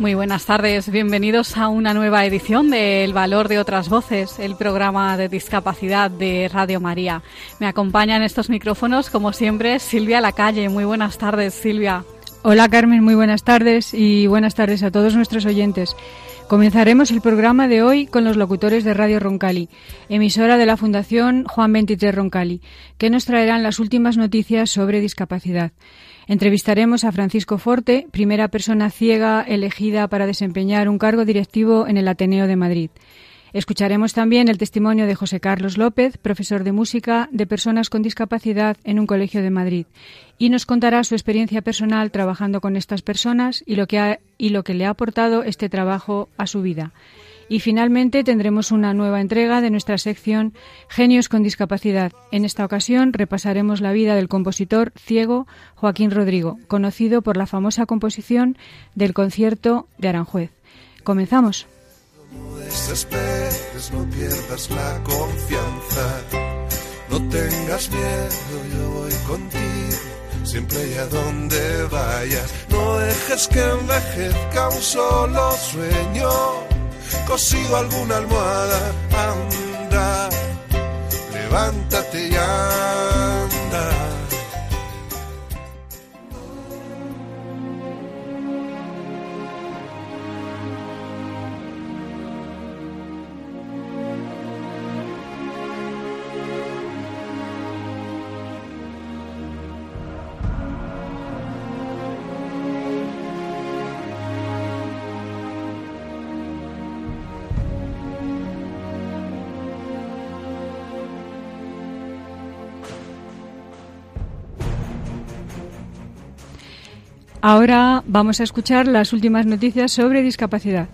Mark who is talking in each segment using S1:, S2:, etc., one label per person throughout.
S1: Muy buenas tardes, bienvenidos a una nueva edición de El Valor de otras Voces, el programa de discapacidad de Radio María. Me acompaña en estos micrófonos, como siempre, Silvia Lacalle. Muy buenas tardes, Silvia.
S2: Hola Carmen, muy buenas tardes y buenas tardes a todos nuestros oyentes. Comenzaremos el programa de hoy con los locutores de Radio Roncali, emisora de la Fundación Juan 23 Roncali, que nos traerán las últimas noticias sobre discapacidad. Entrevistaremos a Francisco Forte, primera persona ciega elegida para desempeñar un cargo directivo en el Ateneo de Madrid. Escucharemos también el testimonio de José Carlos López, profesor de música de personas con discapacidad en un colegio de Madrid, y nos contará su experiencia personal trabajando con estas personas y lo que, y lo que le ha aportado este trabajo a su vida. Y finalmente tendremos una nueva entrega de nuestra sección Genios con Discapacidad. En esta ocasión repasaremos la vida del compositor ciego Joaquín Rodrigo, conocido por la famosa composición del concierto de Aranjuez. Comenzamos.
S3: No desesperes, no pierdas la confianza. No tengas miedo, yo voy contigo, siempre y a donde vayas. No dejes que envejezca un solo sueño cosido alguna almohada, anda, levántate y anda.
S2: Ahora vamos a escuchar las últimas noticias sobre discapacidad.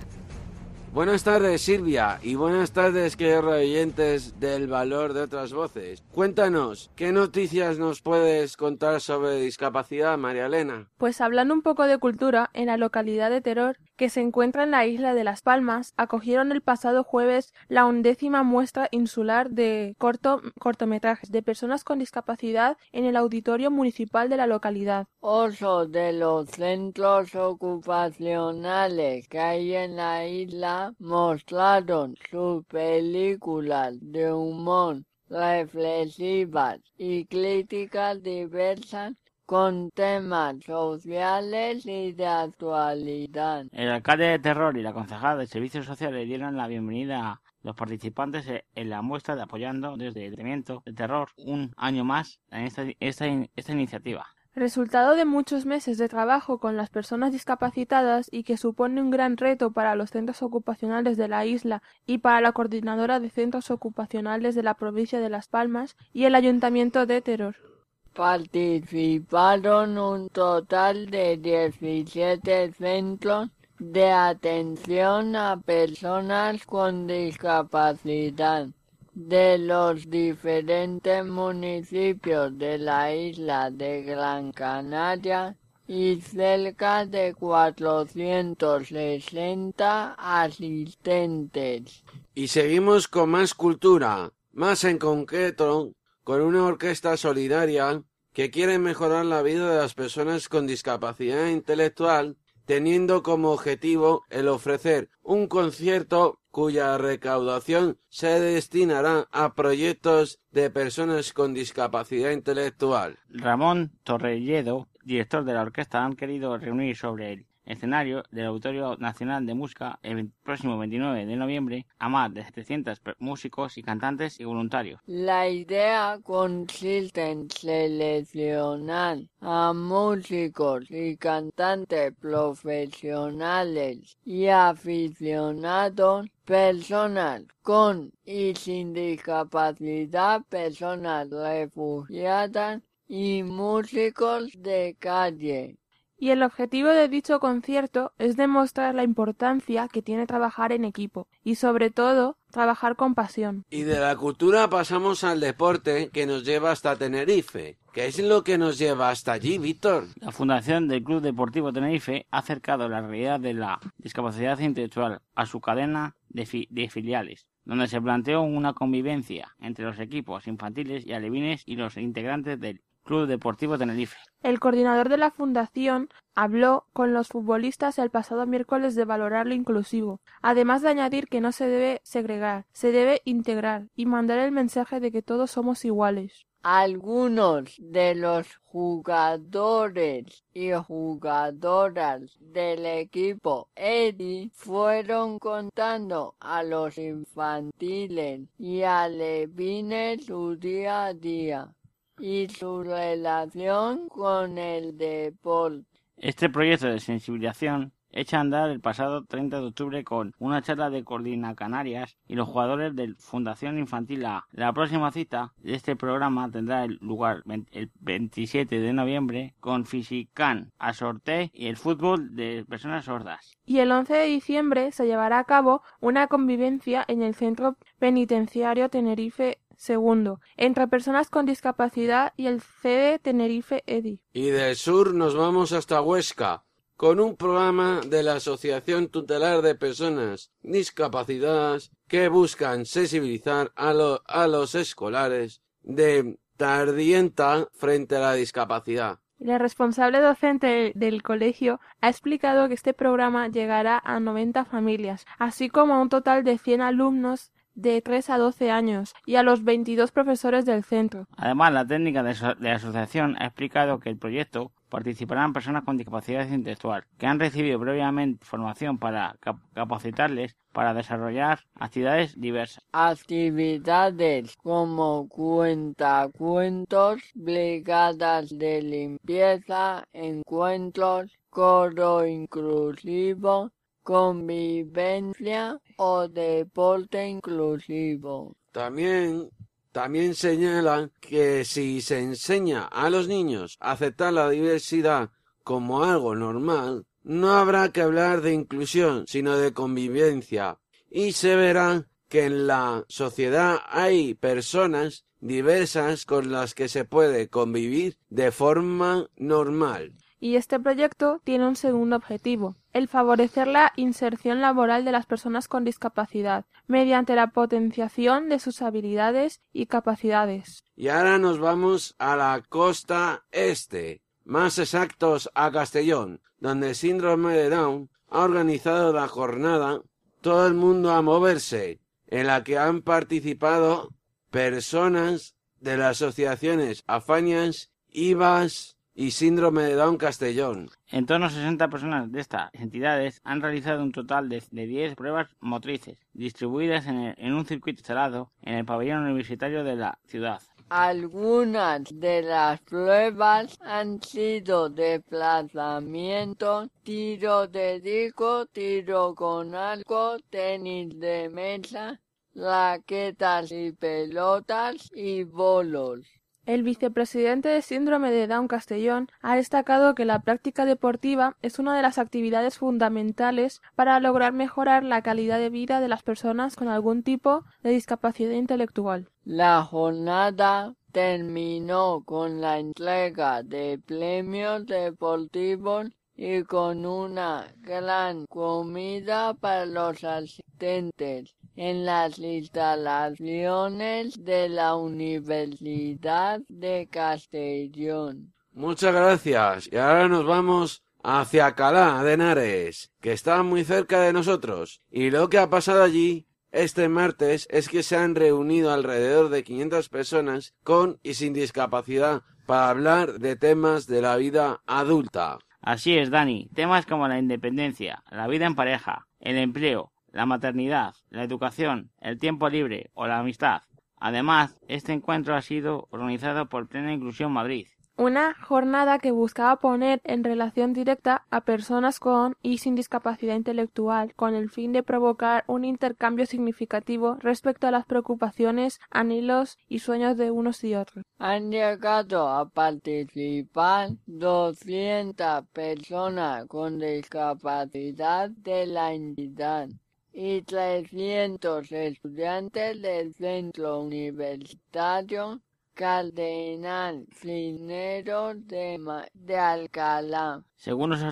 S4: Buenas tardes Silvia y buenas tardes queridos oyentes del valor de otras voces. Cuéntanos, ¿qué noticias nos puedes contar sobre discapacidad, María Elena?
S5: Pues hablando un poco de cultura, en la localidad de Teror, que se encuentra en la isla de Las Palmas, acogieron el pasado jueves la undécima muestra insular de corto, cortometrajes de personas con discapacidad en el auditorio municipal de la localidad.
S6: Ocho de los centros ocupacionales que hay en la isla mostraron sus películas de humor reflexivas y críticas diversas con temas sociales y de actualidad.
S7: El alcalde de Terror y la concejala de Servicios Sociales dieron la bienvenida a los participantes en la muestra de apoyando desde el Tratamiento de Terror un año más en esta, esta, esta iniciativa.
S5: Resultado de muchos meses de trabajo con las personas discapacitadas y que supone un gran reto para los centros ocupacionales de la isla y para la coordinadora de centros ocupacionales de la provincia de Las Palmas y el ayuntamiento de Terror.
S6: Participaron un total de 17 centros de atención a personas con discapacidad de los diferentes municipios de la isla de Gran Canaria y cerca de 460 asistentes.
S4: Y seguimos con más cultura, más en concreto con una orquesta solidaria que quiere mejorar la vida de las personas con discapacidad intelectual teniendo como objetivo el ofrecer un concierto cuya recaudación se destinará a proyectos de personas con discapacidad intelectual.
S7: Ramón Torrelledo, director de la orquesta, han querido reunir sobre el escenario del Auditorio Nacional de Música el próximo 29 de noviembre a más de 700 músicos y cantantes y voluntarios.
S6: La idea consiste en seleccionar a músicos y cantantes profesionales y aficionados personas con y sin discapacidad, personas refugiadas y músicos de calle.
S5: Y el objetivo de dicho concierto es demostrar la importancia que tiene trabajar en equipo y sobre todo trabajar con pasión.
S4: Y de la cultura pasamos al deporte que nos lleva hasta Tenerife. ¿Qué es lo que nos lleva hasta allí, Víctor?
S7: La fundación del Club Deportivo Tenerife ha acercado la realidad de la discapacidad intelectual a su cadena de, fi- de filiales, donde se planteó una convivencia entre los equipos infantiles y alevines y los integrantes del Club Deportivo Tenerife.
S5: El coordinador de la fundación habló con los futbolistas el pasado miércoles de valorar lo inclusivo, además de añadir que no se debe segregar, se debe integrar y mandar el mensaje de que todos somos iguales.
S6: Algunos de los jugadores y jugadoras del equipo Edi fueron contando a los infantiles y alevines su día a día y su relación con el deporte.
S7: Este proyecto de sensibilización echa a andar el pasado 30 de octubre con una charla de Coordina Canarias y los jugadores de Fundación Infantil A. La próxima cita de este programa tendrá el lugar el 27 de noviembre con Fisican, Asorte y el fútbol de personas sordas.
S5: Y el 11 de diciembre se llevará a cabo una convivencia en el Centro Penitenciario Tenerife II entre personas con discapacidad y el CD Tenerife EDI.
S4: Y del sur nos vamos hasta Huesca, con un programa de la Asociación Tutelar de Personas Discapacitadas que buscan sensibilizar a, lo- a los escolares de Tardienta frente a la discapacidad.
S5: La responsable docente del colegio ha explicado que este programa llegará a 90 familias, así como a un total de 100 alumnos de 3 a 12 años y a los 22 profesores del centro.
S7: Además, la técnica de, aso- de la asociación ha explicado que el proyecto participarán personas con discapacidad intelectual que han recibido previamente formación para cap- capacitarles para desarrollar actividades diversas.
S6: Actividades como cuentacuentos, brigadas de limpieza, encuentros, coro inclusivo, convivencia o deporte inclusivo.
S4: También, también señalan que si se enseña a los niños a aceptar la diversidad como algo normal, no habrá que hablar de inclusión, sino de convivencia. Y se verá que en la sociedad hay personas diversas con las que se puede convivir de forma normal.
S5: Y este proyecto tiene un segundo objetivo, el favorecer la inserción laboral de las personas con discapacidad, mediante la potenciación de sus habilidades y capacidades.
S4: Y ahora nos vamos a la costa este, más exactos a Castellón, donde el síndrome de Down ha organizado la jornada Todo el mundo a moverse, en la que han participado personas de las asociaciones Afañas, IVAS y Síndrome de Down Castellón.
S7: En torno a 60 personas de estas entidades han realizado un total de, de 10 pruebas motrices, distribuidas en, el- en un circuito instalado en el pabellón universitario de la ciudad.
S6: Algunas de las pruebas han sido desplazamientos, tiro de disco, tiro con arco, tenis de mesa, raquetas y pelotas y bolos.
S5: El vicepresidente de Síndrome de Down Castellón ha destacado que la práctica deportiva es una de las actividades fundamentales para lograr mejorar la calidad de vida de las personas con algún tipo de discapacidad intelectual.
S6: La jornada terminó con la entrega de premios deportivos y con una gran comida para los asistentes en las instalaciones de la Universidad de Castellón.
S4: Muchas gracias. Y ahora nos vamos hacia Calá de Henares, que está muy cerca de nosotros. Y lo que ha pasado allí este martes es que se han reunido alrededor de 500 personas con y sin discapacidad para hablar de temas de la vida adulta.
S7: Así es, Dani. Temas como la independencia, la vida en pareja, el empleo, la maternidad, la educación, el tiempo libre o la amistad. Además, este encuentro ha sido organizado por Plena Inclusión Madrid
S5: una jornada que buscaba poner en relación directa a personas con y sin discapacidad intelectual, con el fin de provocar un intercambio significativo respecto a las preocupaciones, anhelos y sueños de unos y otros.
S6: Han llegado a participar 200 personas con discapacidad de la entidad y 300 estudiantes del centro universitario Cardenal Cisneros de, Alcalá.
S7: Según los,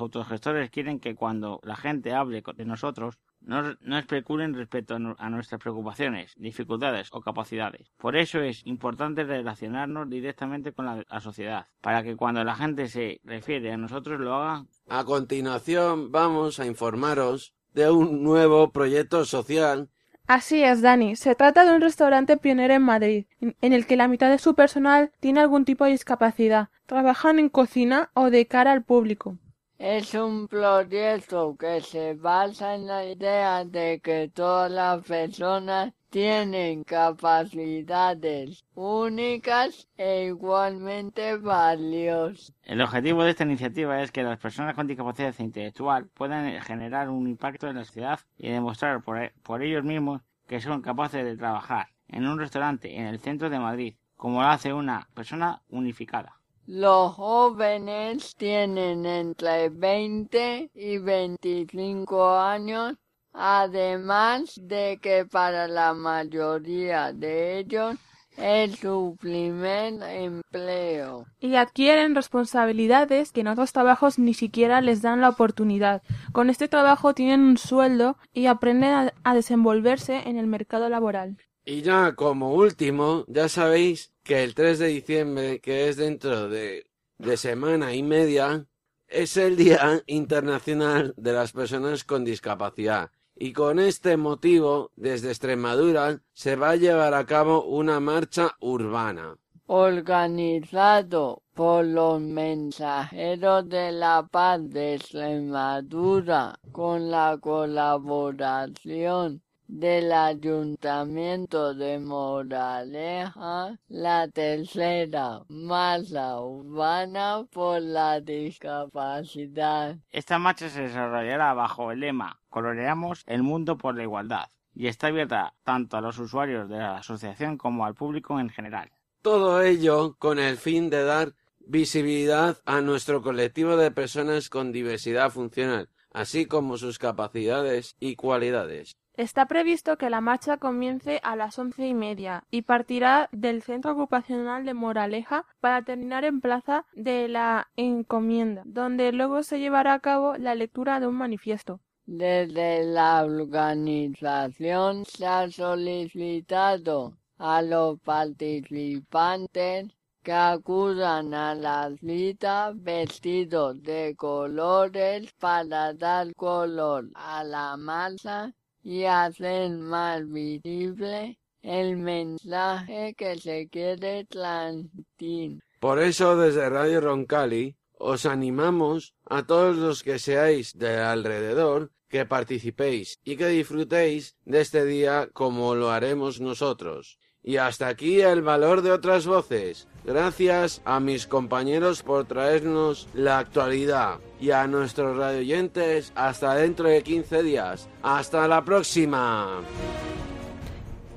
S7: autogestores quieren que cuando la gente hable de nosotros, no, no especulen respecto a, nuestras preocupaciones, dificultades o capacidades. Por eso es importante relacionarnos directamente con la, sociedad, para que cuando la gente se refiere a nosotros lo haga.
S4: A continuación vamos a informaros de un nuevo proyecto social
S5: Así es, Dani. Se trata de un restaurante pionero en Madrid, en el que la mitad de su personal tiene algún tipo de discapacidad. Trabajan en cocina o de cara al público.
S6: Es un proyecto que se basa en la idea de que todas las personas tienen capacidades únicas e igualmente valiosas.
S7: El objetivo de esta iniciativa es que las personas con discapacidad intelectual puedan generar un impacto en la sociedad y demostrar por, por ellos mismos que son capaces de trabajar en un restaurante en el centro de Madrid, como lo hace una persona unificada.
S6: Los jóvenes tienen entre 20 y 25 años además de que para la mayoría de ellos es su primer empleo.
S5: Y adquieren responsabilidades que en otros trabajos ni siquiera les dan la oportunidad. Con este trabajo tienen un sueldo y aprenden a, desenvolverse en el mercado laboral.
S4: Y ya como último, ya sabéis que el 3 de diciembre, que es dentro de, de semana y media, es el Día Internacional de las Personas con Discapacidad y con este motivo desde Extremadura se va a llevar a cabo una marcha urbana.
S6: Organizado por los mensajeros de la paz de Extremadura con la colaboración del Ayuntamiento de Moraleja, la tercera masa urbana por la discapacidad.
S7: Esta marcha se desarrollará bajo el lema Coloreamos el mundo por la igualdad y está abierta tanto a los usuarios de la asociación como al público en general.
S4: Todo ello con el fin de dar visibilidad a nuestro colectivo de personas con diversidad funcional, así como sus capacidades y cualidades.
S5: Está previsto que la marcha comience a las once y media y partirá del centro ocupacional de Moraleja para terminar en Plaza de la Encomienda, donde luego se llevará a cabo la lectura de un manifiesto.
S6: Desde la organización se ha solicitado a los participantes que acudan a la cita vestidos de colores para dar color a la masa y hacer más visible el mensaje que se quiere transmitir.
S4: Por eso desde Radio Roncali os animamos a todos los que seáis de alrededor que participéis y que disfrutéis de este día como lo haremos nosotros. Y hasta aquí el valor de otras voces. Gracias a mis compañeros por traernos la actualidad y a nuestros radioyentes hasta dentro de 15 días. Hasta la próxima.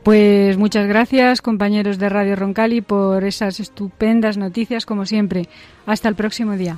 S2: Pues muchas gracias compañeros de Radio Roncali por esas estupendas noticias como siempre. Hasta el próximo día.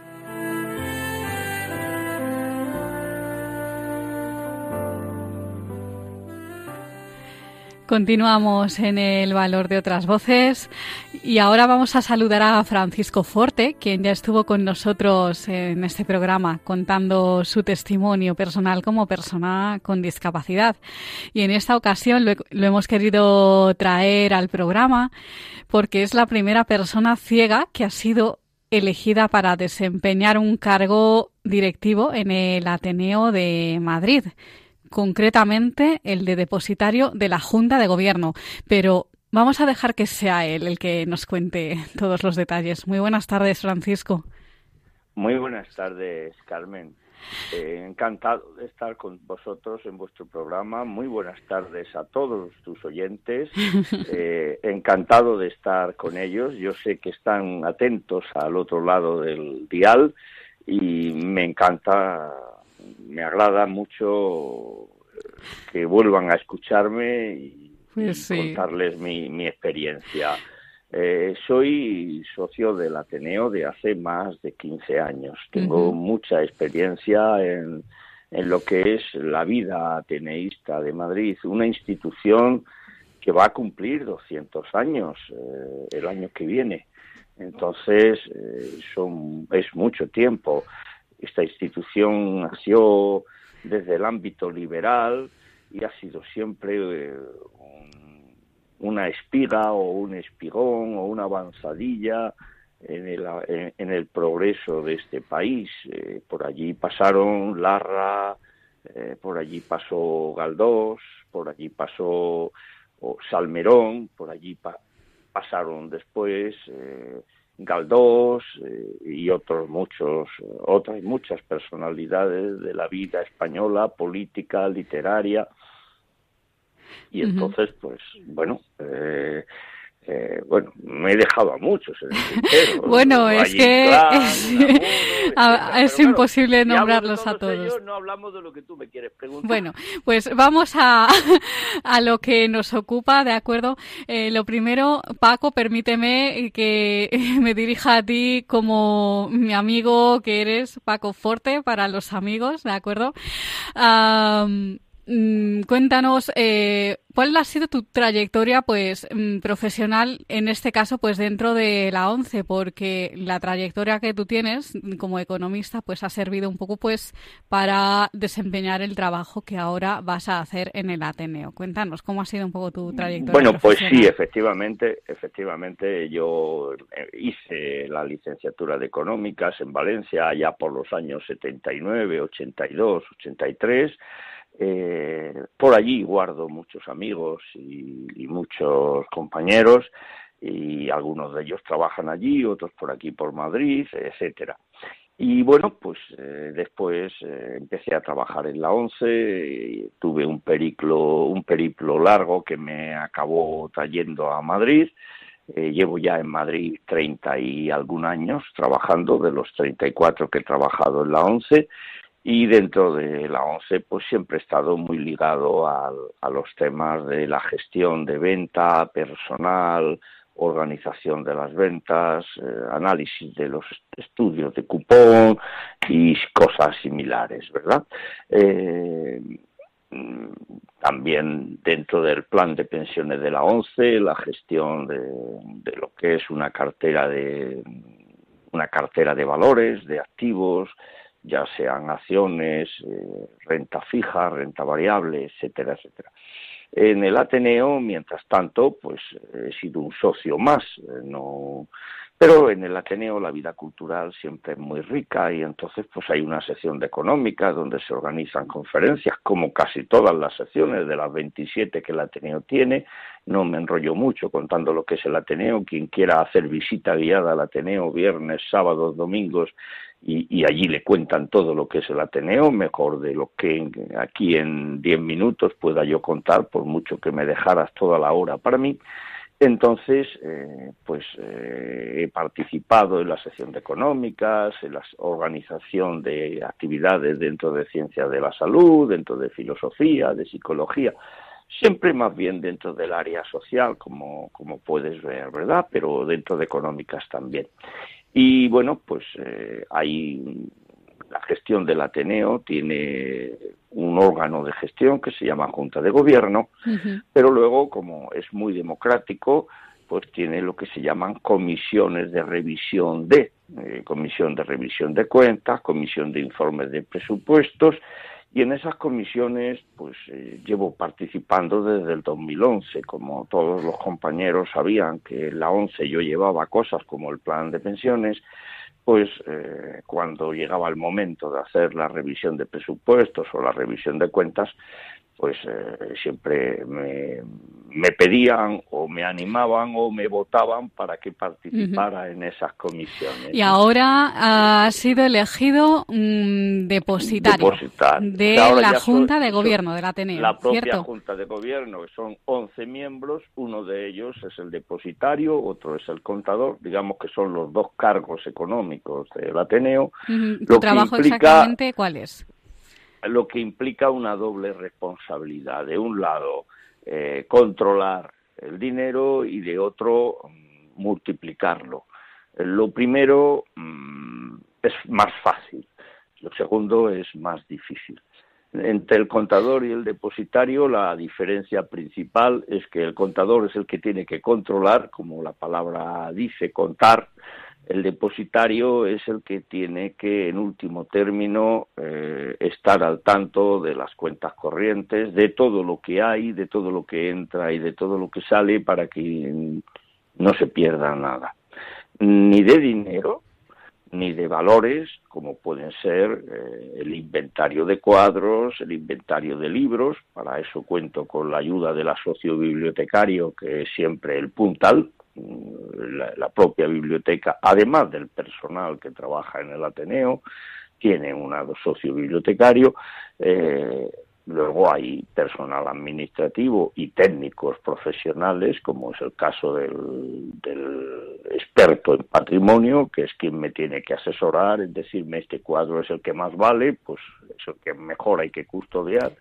S1: Continuamos en el valor de otras voces y ahora vamos a saludar a Francisco Forte, quien ya estuvo con nosotros en este programa contando su testimonio personal como persona con discapacidad. Y en esta ocasión lo, hemos querido traer al programa porque es la primera persona ciega que ha sido elegida para desempeñar un cargo directivo en el Ateneo de Madrid concretamente el de depositario de la Junta de Gobierno. Pero vamos a dejar que sea él el que nos cuente todos los detalles. Muy buenas tardes, Francisco.
S8: Muy buenas tardes, Carmen. Eh, encantado de estar con vosotros en vuestro programa. Muy buenas tardes a todos tus oyentes. Eh, encantado de estar con ellos. Yo sé que están atentos al otro lado del dial y me encanta me agrada mucho que vuelvan a escucharme y, pues contarles mi, experiencia. Eh, soy socio del Ateneo de hace más de 15 años. Tengo mucha experiencia en, en lo que es la vida ateneísta de Madrid, una institución que va a cumplir 200 años eh, el año que viene. Entonces, eh, son, es mucho tiempo. Esta institución nació desde el ámbito liberal y ha sido siempre eh, una espiga o un espigón o una avanzadilla en el, en, el progreso de este país. Eh, por allí pasaron Larra, eh, por allí pasó Galdós, por allí pasó Salmerón, por allí pasaron después Galdós eh, y otros muchos, otras muchas personalidades de la vida española, política, literaria. Y entonces, pues, bueno, eh, eh, bueno, me he dejado a muchos en el
S1: bueno, es que es, imposible nombrarlos a todos.
S8: no hablamos de lo que tú me quieres preguntar.
S1: Bueno, pues vamos a, a lo que nos ocupa, ¿de acuerdo? Eh, lo primero, Paco, permíteme que me dirija a ti como mi amigo que eres, Paco Forte, para los amigos, ¿de acuerdo? Mm, cuéntanos eh, cuál ha sido tu trayectoria pues mm, profesional en este caso pues dentro de la ONCE porque la trayectoria que tú tienes como economista pues ha servido un poco pues para desempeñar el trabajo que ahora vas a hacer en el Ateneo. Cuéntanos cómo ha sido un poco tu trayectoria
S8: bueno pues sí efectivamente efectivamente yo eh, hice la licenciatura de económicas en Valencia ya por los años 79 82 83 eh, por allí guardo muchos amigos y, muchos compañeros y algunos de ellos trabajan allí, otros por aquí por Madrid, etcétera. Y bueno, pues eh, después eh, empecé a trabajar en la ONCE, tuve un periplo, un periplo largo que me acabó trayendo a Madrid. llevo ya en Madrid 30 y algún años trabajando, de los 34 que he trabajado en la ONCE, y dentro de la ONCE pues siempre he estado muy ligado a, los temas de la gestión de venta, personal, organización de las ventas, eh, análisis de los estudios de cupón y cosas similares, ¿verdad? Eh, también dentro del plan de pensiones de la ONCE, la gestión de, de lo que es una cartera de una cartera de valores, de activos, ya sean acciones, eh, renta fija, renta variable, etcétera, etcétera. En el Ateneo, mientras tanto, pues he sido un socio más, eh, no, pero en el Ateneo la vida cultural siempre es muy rica y entonces pues hay una sección de económica donde se organizan conferencias, como casi todas las secciones de las 27 que el Ateneo tiene. No me enrollo mucho contando lo que es el Ateneo. Quien quiera hacer visita guiada al Ateneo viernes, sábados, domingos y, allí le cuentan todo lo que es el Ateneo, mejor de lo que aquí en diez minutos pueda yo contar, por mucho que me dejaras toda la hora para mí. Entonces, eh, pues eh, he participado en la sección de económicas, en la organización de actividades dentro de ciencias de la salud, dentro de filosofía, de psicología, siempre más bien dentro del área social, como, como puedes ver, ¿verdad? Pero dentro de económicas también. Y bueno, pues eh, hay la gestión del Ateneo tiene un órgano de gestión que se llama Junta de Gobierno, pero luego, como es muy democrático, pues tiene lo que se llaman comisiones de revisión de, eh, comisión de revisión de cuentas, comisión de informes de presupuestos, y en esas comisiones, pues eh, llevo participando desde el 2011. Como todos los compañeros sabían que en la 11 yo llevaba cosas como el plan de pensiones, pues eh, cuando llegaba el momento de hacer la revisión de presupuestos o la revisión de cuentas, pues eh, siempre me, pedían o me animaban o me votaban para que participara en esas comisiones.
S1: Y ahora ha sido elegido mm, depositario, de la Junta de Gobierno del Ateneo.
S8: La propia Junta de Gobierno, que son 11 miembros, uno de ellos es el depositario, otro es el contador, digamos que son los dos cargos económicos del Ateneo.
S1: ¿Tu trabajo exactamente cuál es?
S8: Lo que implica una doble responsabilidad. De un lado, eh, controlar el dinero y de otro, mm, multiplicarlo. Lo primero mm, es más fácil, lo segundo es más difícil. Entre el contador y el depositario la diferencia principal es que el contador es el que tiene que controlar, como la palabra dice, contar, el depositario es el que tiene que, en último término, eh, estar al tanto de las cuentas corrientes, de todo lo que hay, de todo lo que entra y de todo lo que sale para que no se pierda nada. Ni de dinero, ni de valores, como pueden ser eh, el inventario de cuadros, el inventario de libros. Para eso cuento con la ayuda del asocio bibliotecario, que es siempre el puntal, la, propia biblioteca, además del personal que trabaja en el Ateneo, tiene un socio bibliotecario. Eh, luego hay personal administrativo y técnicos profesionales, como es el caso del, del, experto en patrimonio, que es quien me tiene que asesorar, es decirme este cuadro es el que más vale, pues es el que mejor hay que custodiar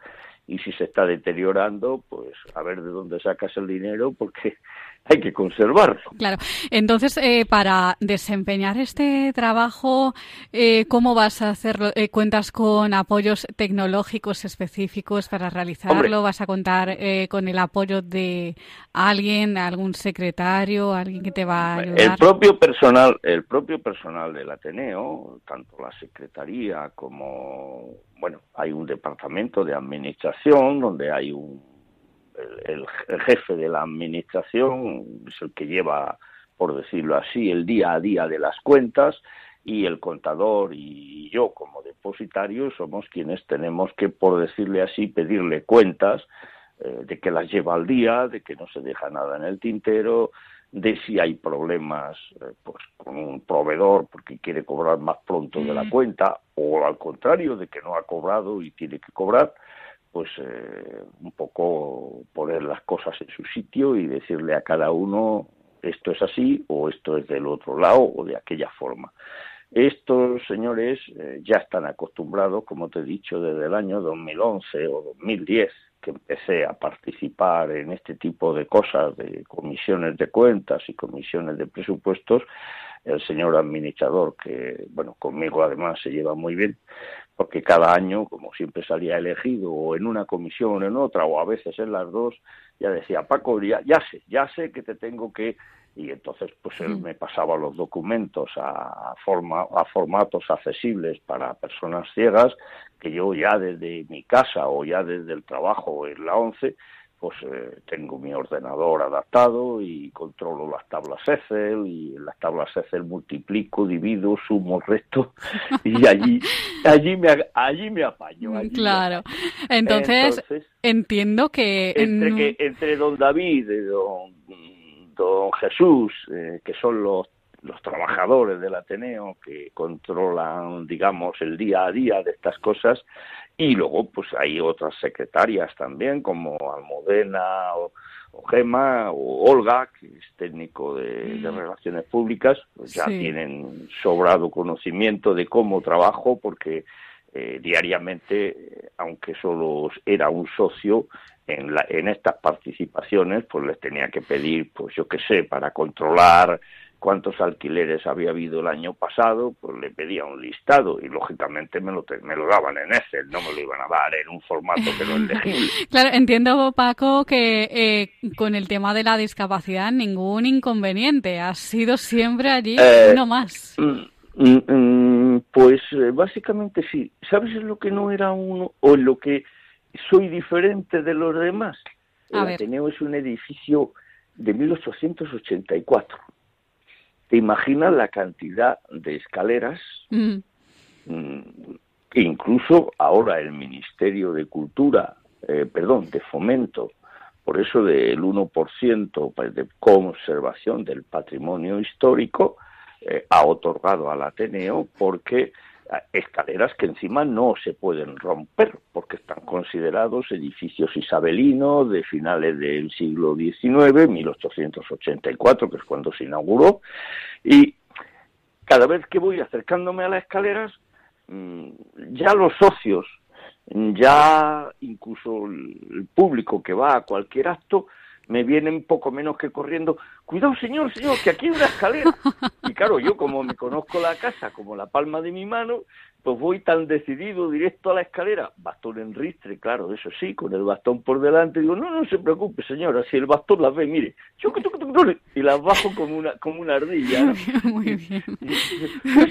S8: y si se está deteriorando, pues a ver de dónde sacas el dinero porque hay que conservarlo.
S1: Claro. Entonces, eh, para desempeñar este trabajo, eh, ¿cómo vas a hacerlo? Eh, ¿Cuentas con apoyos tecnológicos específicos para realizarlo? ¿Vas a contar con el apoyo de alguien, algún secretario, alguien que te va a ayudar?
S8: El propio personal, el propio personal del Ateneo, tanto la secretaría como bueno, hay un departamento de administración donde hay un el, jefe de la administración es el que lleva, por decirlo así, el día a día de las cuentas y el contador y yo como depositario somos quienes tenemos que, por decirle así, pedirle cuentas eh, de que las lleva al día, de que no se deja nada en el tintero, de si hay problemas eh, pues con un proveedor porque quiere cobrar más pronto de la mm. cuenta o al contrario de que no ha cobrado y tiene que cobrar pues eh, un poco poner las cosas en su sitio y decirle a cada uno esto es así o esto es del otro lado o de aquella forma. Estos señores eh, ya están acostumbrados, como te he dicho, desde el año 2011 o 2010 que empecé a participar en este tipo de cosas, de comisiones de cuentas y comisiones de presupuestos, el señor administrador, que, bueno, conmigo además se lleva muy bien, porque cada año, como siempre salía elegido, o en una comisión o en otra, o a veces en las dos, ya decía, Paco, ya, ya sé, ya sé que te tengo que y entonces pues él me pasaba los documentos a, forma, a formatos accesibles para personas ciegas que yo ya desde mi casa o ya desde el trabajo en la ONCE pues eh, tengo mi ordenador adaptado y controlo las tablas Excel y en las tablas Excel multiplico, divido, sumo, resto y allí allí me allí me apaño.
S1: claro. Entonces, entiendo que
S8: entre, que entre don David y don, don Jesús, eh, que son los los trabajadores del Ateneo que controlan, digamos, el día a día de estas cosas, y luego, pues hay otras secretarias también, como Almudena o, Gema o Olga, que es técnico de, mm. relaciones públicas, pues ya tienen sobrado conocimiento de cómo trabajo, porque eh, diariamente, aunque solo era un socio, en, en estas participaciones, pues les tenía que pedir, pues yo qué sé, para controlar cuántos alquileres había habido el año pasado, pues le pedía un listado y lógicamente me lo, me lo daban en Excel, no me lo iban a dar en un formato que no es legible.
S1: Claro, entiendo, Paco, que eh, con el tema de la discapacidad ningún inconveniente, ha sido siempre allí eh, uno más.
S8: Mm, mm, mm, pues eh, básicamente sí. ¿Sabes lo que no era uno o en lo que soy diferente de los demás? El Ateneo es un edificio de 1884 ¿Te imaginas la cantidad de escaleras? Mm. Mm, incluso ahora el Ministerio de Cultura, eh, perdón, de Fomento, por eso del 1% pues, de conservación del patrimonio histórico, eh, ha otorgado al Ateneo porque escaleras que encima no se pueden romper porque están considerados edificios isabelinos de finales del siglo XIX, 1884, que es cuando se inauguró, y cada vez que voy acercándome a las escaleras, mm, ya los socios, ya incluso el público que va a cualquier acto, me vienen poco menos que corriendo, cuidado señor, señor, que aquí hay una escalera. Y claro, yo como me conozco la casa como la palma de mi mano, pues voy tan decidido directo a la escalera, bastón en ristre, claro, eso sí, con el bastón por delante, digo, no, no se preocupe señora, si el bastón las ve, mire, y las bajo como una, como una ardilla. Muy bien.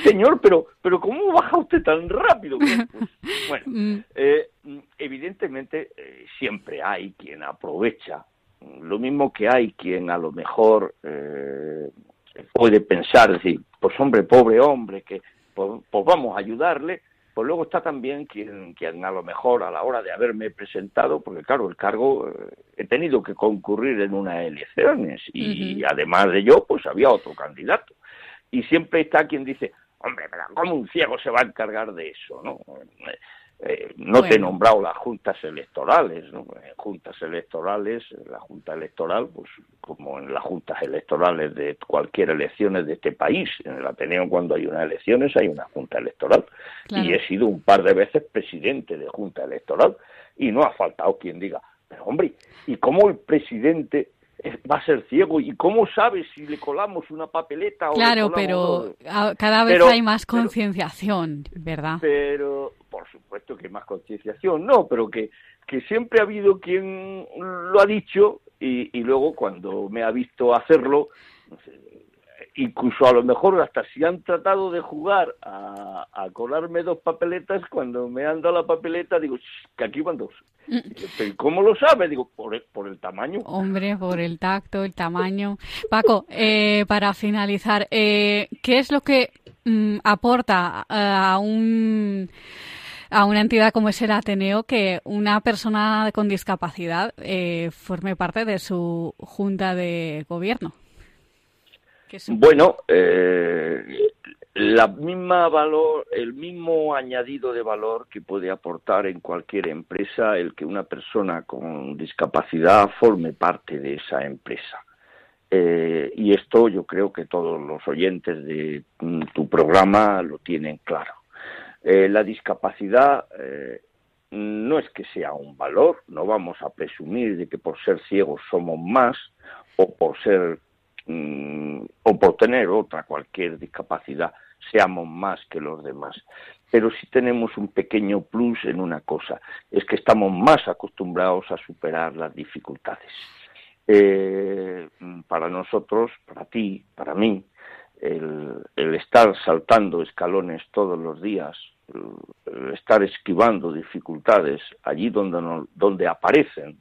S8: señor, pero, pero ¿cómo baja usted tan rápido? Pues, bueno, mm. eh, evidentemente eh, siempre hay quien aprovecha lo mismo que hay quien a lo mejor eh, puede pensar, decir, pues hombre, pobre hombre, que pues, pues, vamos a ayudarle, pues luego está también quien, quien a lo mejor a la hora de haberme presentado, porque claro, el cargo eh, he tenido que concurrir en unas elecciones y además de yo, pues había otro candidato. Y siempre está quien dice, hombre, ¿cómo un ciego se va a encargar de eso? ¿no? Eh, no te he nombrado las juntas electorales, ¿no? juntas electorales, la junta electoral, pues como en las juntas electorales de cualquier elección de este país, en el Ateneo cuando hay unas elecciones hay una junta electoral. Y he sido un par de veces presidente de junta electoral y no ha faltado quien diga, pero hombre, ¿y cómo el presidente va a ser ciego. Y cómo sabe si le colamos una papeleta o
S1: claro pero cada vez hay más concienciación verdad
S8: pero por supuesto que más concienciación no pero que que siempre ha habido quien lo ha dicho y, y luego cuando me ha visto hacerlo incluso a lo mejor hasta si han tratado de jugar a, a colarme dos papeletas, cuando me han dado la papeleta, digo, que aquí van dos. Mm. ¿Cómo lo sabe? Digo, por el, por el tamaño.
S1: Hombre, por el tacto, el tamaño. Paco, eh, para finalizar, eh, ¿qué es lo que mm, aporta eh, a un a una entidad como es el Ateneo que una persona con discapacidad forme parte de su junta de gobierno?
S8: Bueno, eh, la misma valor, el mismo añadido de valor que puede aportar en cualquier empresa el que una persona con discapacidad forme parte de esa empresa. Eh, y esto yo creo que todos los oyentes de mm, tu programa lo tienen claro. Eh, la discapacidad no es que sea un valor, no vamos a presumir de que por ser ciegos somos más o por ser Mm, o por tener otra cualquier discapacidad seamos más que los demás. Pero sí tenemos un pequeño plus en una cosa, es que estamos más acostumbrados a superar las dificultades. Eh, para nosotros, para ti, para mí, el, estar saltando escalones todos los días, el, estar esquivando dificultades allí donde, donde aparecen,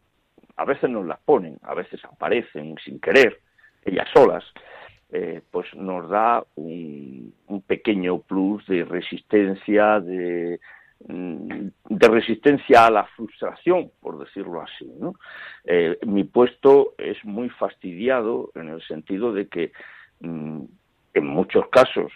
S8: a veces nos las ponen, a veces aparecen sin querer, ellas solas, eh, pues nos da un, pequeño plus de resistencia, de, mm, de resistencia a la frustración, por decirlo así. Eh, mi puesto es muy fastidiado en el sentido de que, mm, en muchos casos,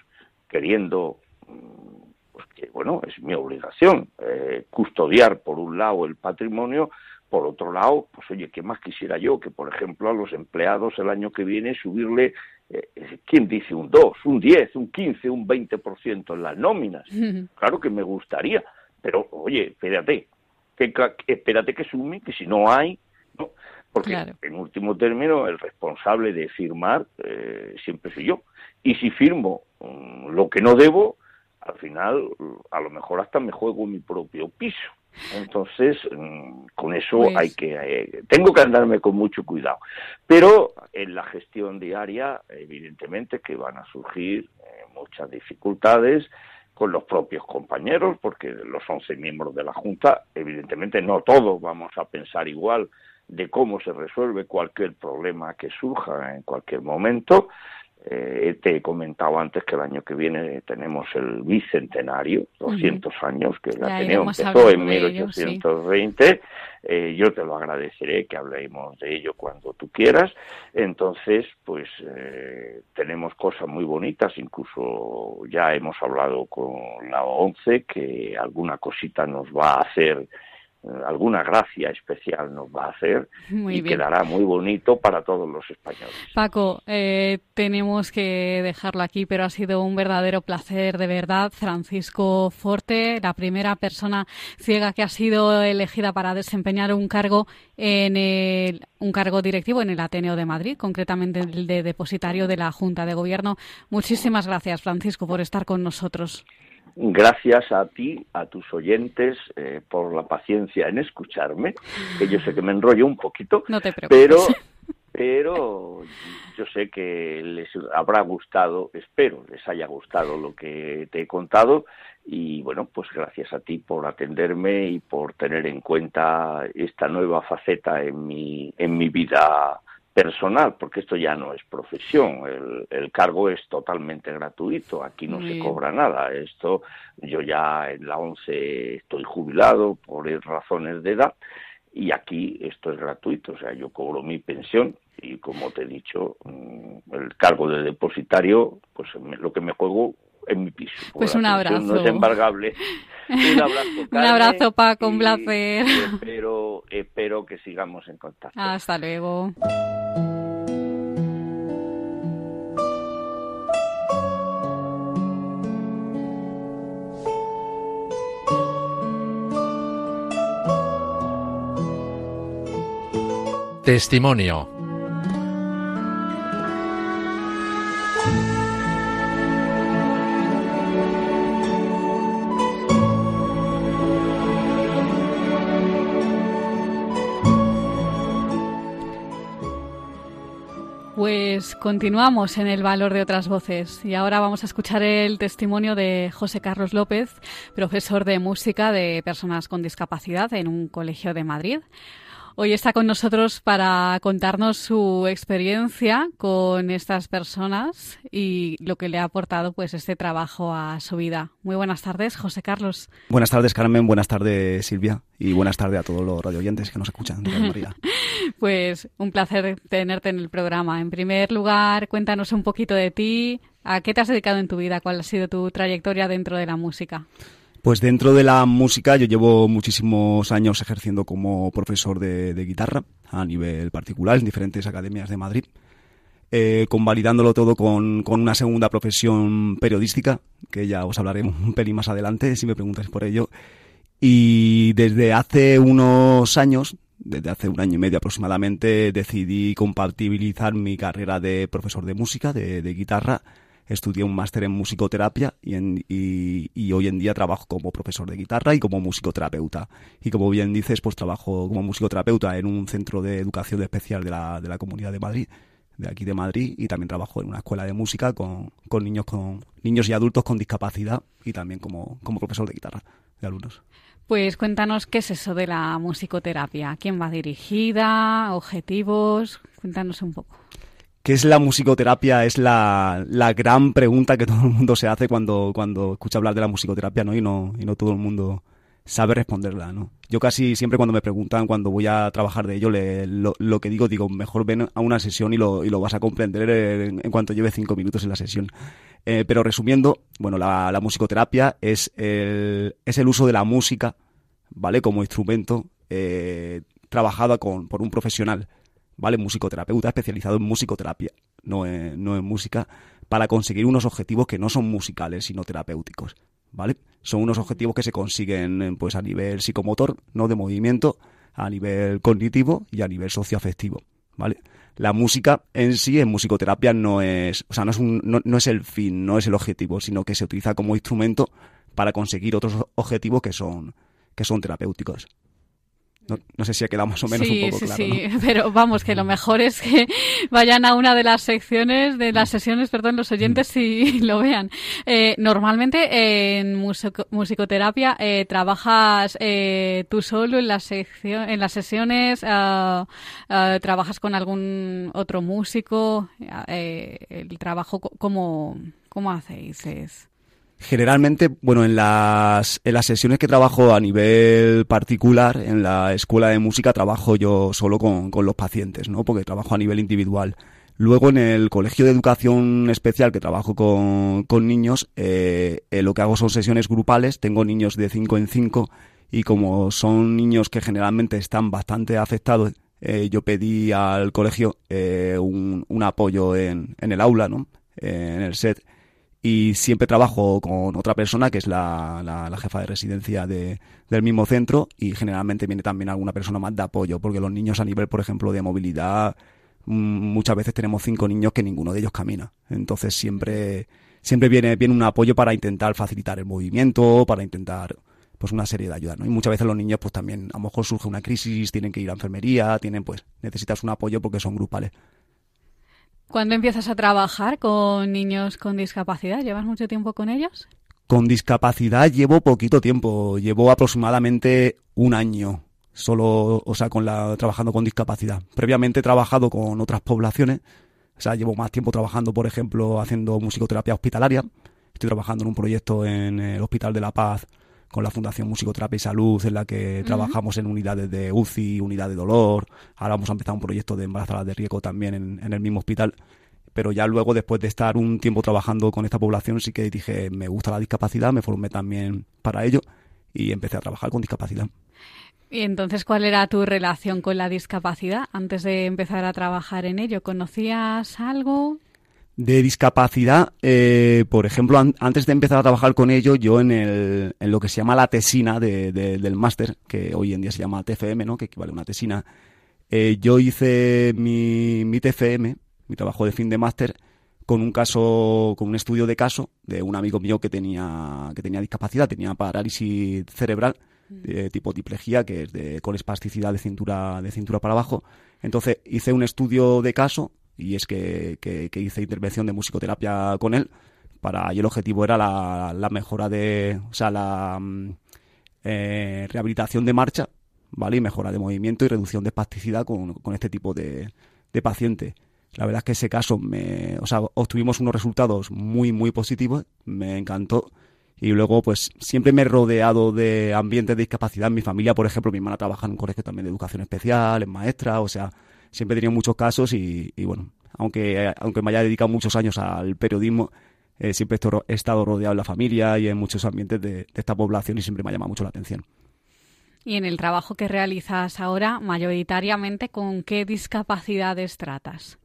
S8: queriendo, mm, pues que, bueno, es mi obligación eh, custodiar por un lado el patrimonio, por otro lado, pues oye, ¿qué más quisiera yo? Que, por ejemplo, a los empleados el año que viene subirle, eh, ¿quién dice un 2, un 10, un 15, un 20% en las nóminas? Claro que me gustaría, pero oye, espérate, que, espérate que sume, que si no hay, ¿no? porque en último término el responsable de firmar eh, siempre soy yo. Y si firmo mm, lo que no debo, al final a lo mejor hasta me juego mi propio piso. Entonces, mm, con eso pues hay que, eh, tengo que andarme con mucho cuidado. Pero en la gestión diaria, evidentemente que van a surgir eh, muchas dificultades con los propios compañeros, porque los 11 miembros de la Junta, evidentemente no todos vamos a pensar igual de cómo se resuelve cualquier problema que surja en cualquier momento, eh, te he comentado antes que el año que viene tenemos el bicentenario, 200 años, que la tenemos empezó en 1820. Eh, yo te lo agradeceré que hablemos de ello cuando tú quieras. Entonces, pues eh, tenemos cosas muy bonitas, incluso ya hemos hablado con la ONCE que alguna cosita nos va a hacer alguna gracia especial nos va a hacer y quedará muy bonito para todos los españoles.
S1: Paco, eh, tenemos que dejarlo aquí, pero ha sido un verdadero placer, de verdad. Francisco Forte, la primera persona ciega que ha sido elegida para desempeñar un cargo en el, un cargo directivo en el Ateneo de Madrid, concretamente el de depositario de la Junta de Gobierno. Muchísimas gracias, Francisco, por estar con nosotros.
S8: Gracias a ti, a tus oyentes, eh, por la paciencia en escucharme, que yo sé que me enrollo un poquito, pero, pero yo sé que les habrá gustado, espero les haya gustado lo que te he contado y bueno, pues gracias a ti por atenderme y por tener en cuenta esta nueva faceta en mi, en mi vida personal, porque esto ya no es profesión, el, el cargo es totalmente gratuito, aquí no se cobra nada. Esto, yo ya en la ONCE estoy jubilado por razones de edad y aquí esto es gratuito, o sea, yo cobro mi pensión y como te he dicho, mm, el cargo de depositario, pues lo que me juego en mi piso.
S1: Pues un abrazo.
S8: No es embargable. Un abrazo,
S1: un abrazo, Paco, un placer.
S8: Espero, espero que sigamos en contacto.
S1: Hasta luego.
S9: Testimonio
S1: Continuamos en el valor de otras voces y ahora vamos a escuchar el testimonio de José Carlos López, profesor de música de personas con discapacidad en un colegio de Madrid. Hoy está con nosotros para contarnos su experiencia con estas personas y lo que le ha aportado pues este trabajo a su vida. Muy buenas tardes, José Carlos.
S10: Buenas tardes, Carmen. Buenas tardes, Silvia. Y buenas tardes a todos los radioyentes que nos escuchan.
S1: pues un placer tenerte en el programa. En primer lugar, cuéntanos un poquito de ti. ¿A qué te has dedicado en tu vida? ¿Cuál ha sido tu trayectoria dentro de la música?
S10: Pues dentro de la música yo llevo muchísimos años ejerciendo como profesor de, guitarra a nivel particular en diferentes academias de Madrid, eh, convalidándolo todo con, una segunda profesión periodística, que ya os hablaré un pelín más adelante si me preguntáis por ello. Y desde hace unos años, desde hace un año y medio aproximadamente, decidí compatibilizar mi carrera de profesor de música, de guitarra, estudié un máster en musicoterapia y, hoy en día trabajo como profesor de guitarra y como musicoterapeuta. Y como bien dices, pues trabajo como musicoterapeuta en un centro de educación especial de la, de la Comunidad de Madrid, de aquí de Madrid, y también trabajo en una escuela de música con, con niños con niños y adultos con discapacidad y también como, como profesor de guitarra de alumnos.
S1: Pues cuéntanos qué es eso de la musicoterapia, quién va dirigida, objetivos, cuéntanos un poco.
S10: ¿Qué es la musicoterapia? Es la, la, gran pregunta que todo el mundo se hace cuando, cuando escucha hablar de la musicoterapia, ¿no? Y no, y no todo el mundo sabe responderla, ¿no? Yo casi siempre cuando me preguntan, cuando voy a trabajar de ello, le, lo, lo, que digo, digo, mejor ven a una sesión y lo, y lo vas a comprender en, cuanto lleve cinco minutos en la sesión. Eh, pero resumiendo, bueno, la, la musicoterapia es el, es el uso de la música, ¿vale? Como instrumento eh, trabajada con, por un profesional ¿vale? Musicoterapeuta especializado en musicoterapia, no en, no en música, para conseguir unos objetivos que no son musicales, sino terapéuticos, ¿vale? Son unos objetivos que se consiguen pues a nivel psicomotor, no de movimiento, a nivel cognitivo y a nivel socioafectivo, ¿vale? La música en sí, en musicoterapia, no es, o sea, no es, un, no, no es el fin, no es el objetivo, sino que se utiliza como instrumento para conseguir otros objetivos que son, que son terapéuticos. No, no, sé si ha quedado más o menos
S1: sí,
S10: un poco
S1: sí,
S10: claro.
S1: Sí,
S10: ¿no?
S1: pero vamos, que lo mejor es que vayan a una de las secciones, de las sesiones, perdón, los oyentes y lo vean. Eh, normalmente en musico musicoterapia eh, trabajas eh, tú solo en, la sección, en las sesiones, uh, uh, trabajas con algún otro músico, eh, el trabajo, ¿cómo, cómo hacéis? Es...
S10: Generalmente, bueno, en las, en las sesiones que trabajo a nivel particular, en la escuela de música, trabajo yo solo con, con los pacientes, ¿no? Porque trabajo a nivel individual. Luego en el colegio de educación especial que trabajo con, con niños, eh, eh, lo que hago son sesiones grupales, tengo niños de 5 en 5 y como son niños que generalmente están bastante afectados, eh, yo pedí al colegio eh, un, un, apoyo en, en el aula, ¿no? Eh, en el set y siempre trabajo con otra persona que es la, la, la jefa de residencia de, del mismo centro y generalmente viene también alguna persona más de apoyo porque los niños a nivel por ejemplo de movilidad muchas veces tenemos cinco niños que ninguno de ellos camina entonces siempre siempre viene viene un apoyo para intentar facilitar el movimiento para intentar pues una serie de ayudas ¿no? y muchas veces los niños pues también a lo mejor surge una crisis tienen que ir a enfermería tienen pues necesitas un apoyo porque son grupales
S1: ¿Cuándo empiezas a trabajar con niños con discapacidad? ¿Llevas mucho tiempo con ellos?
S10: Con discapacidad llevo poquito tiempo, llevo aproximadamente un año solo, o sea, trabajando con discapacidad. Previamente he trabajado con otras poblaciones, o sea, llevo más tiempo trabajando, por ejemplo, haciendo musicoterapia hospitalaria. Estoy trabajando en un proyecto en el Hospital de la Paz con la Fundación Musicoterapia y Salud, en la que uh -huh. trabajamos en unidades de UCI, unidad de dolor. Ahora vamos a empezar un proyecto de embarazadas de riesgo también en, en, el mismo hospital. Pero ya luego, después de estar un tiempo trabajando con esta población, sí que dije, me gusta la discapacidad, me formé también para ello y empecé a trabajar con discapacidad.
S1: Y entonces, ¿cuál era tu relación con la discapacidad antes de empezar a trabajar en ello? ¿Conocías algo?
S10: De discapacidad, eh, por ejemplo, an antes de empezar a trabajar con ello, yo en, el, en lo que se llama la tesina de, de, del máster, que hoy en día se llama TFM, ¿no? que equivale a una tesina, eh, yo hice mi, mi TFM, mi trabajo de fin de máster, con un caso, con un estudio de caso de un amigo mío que tenía, que tenía discapacidad, tenía parálisis cerebral, de tipo diplegia, que es de, con espasticidad de cintura, de cintura para abajo. Entonces hice un estudio de caso y es que, que, hice intervención de musicoterapia con él. Para y el objetivo era la, la mejora de o sea la eh, rehabilitación de marcha vale y mejora de movimiento y reducción de espasticidad con, con este tipo de, de paciente la verdad es que ese caso me o sea obtuvimos unos resultados muy muy positivos me encantó. Y luego pues siempre me he rodeado de ambientes de discapacidad. En mi familia por ejemplo mi hermana trabaja en un colegio también de educación especial es maestra o sea siempre he tenido muchos casos y, y bueno, aunque, aunque me haya dedicado muchos años al periodismo, eh, siempre he estado rodeado en la familia y en muchos ambientes de, de, esta población y siempre me ha llamado mucho la atención.
S1: Y en el trabajo que realizas ahora, mayoritariamente, ¿con qué discapacidades tratas?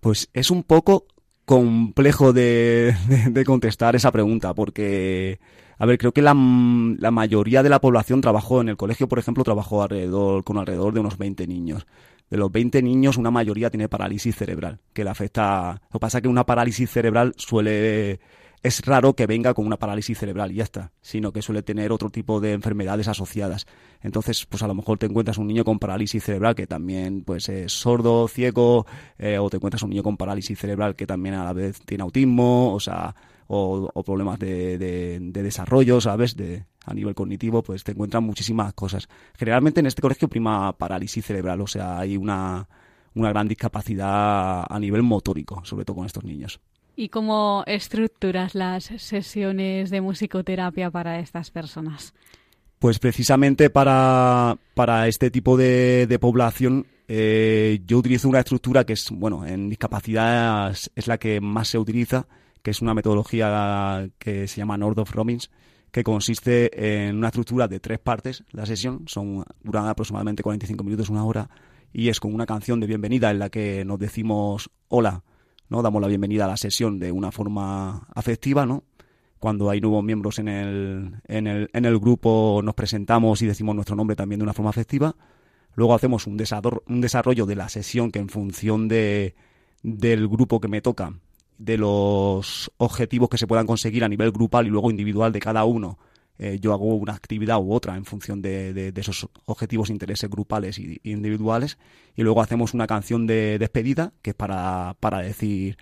S10: Pues es un poco complejo de, de, de contestar esa pregunta porque... A ver, creo que la, la, mayoría de la población trabajó en el colegio, por ejemplo, trabajó alrededor, con alrededor de unos 20 niños. De los 20 niños, una mayoría tiene parálisis cerebral, que le afecta. Lo que pasa es que una parálisis cerebral suele. Es raro que venga con una parálisis cerebral y ya está, sino que suele tener otro tipo de enfermedades asociadas. Entonces, pues a lo mejor te encuentras un niño con parálisis cerebral que también pues es sordo, ciego, eh, o te encuentras un niño con parálisis cerebral que también a la vez tiene autismo, o sea, o, problemas de, de, de, desarrollo, ¿sabes? De, a nivel cognitivo, pues te encuentran muchísimas cosas. Generalmente en este colegio prima parálisis cerebral, o sea, hay una, una gran discapacidad a nivel motórico, sobre todo con estos niños.
S1: ¿Y cómo estructuras las sesiones de musicoterapia para estas personas?
S10: Pues precisamente para, para este tipo de, de población eh, yo utilizo una estructura que es, bueno, en discapacidad es, es la que más se utiliza, que es una metodología que se llama Northrop Robbins, que consiste en una estructura de tres partes. La sesión son duran aproximadamente 45 minutos, una hora, y es con una canción de bienvenida en la que nos decimos hola, ¿no? Damos la bienvenida a la sesión de una forma afectiva, ¿no? Cuando hay nuevos miembros en el, en el, en el grupo nos presentamos y decimos nuestro nombre también de una forma afectiva. Luego hacemos un un desarrollo de la sesión que en función de, del grupo que me toca, de los objetivos que se puedan conseguir a nivel grupal y luego individual de cada uno, eh, yo hago una actividad u otra en función de, esos objetivos, intereses grupales y, individuales. Y luego hacemos una canción de despedida que es para, para decir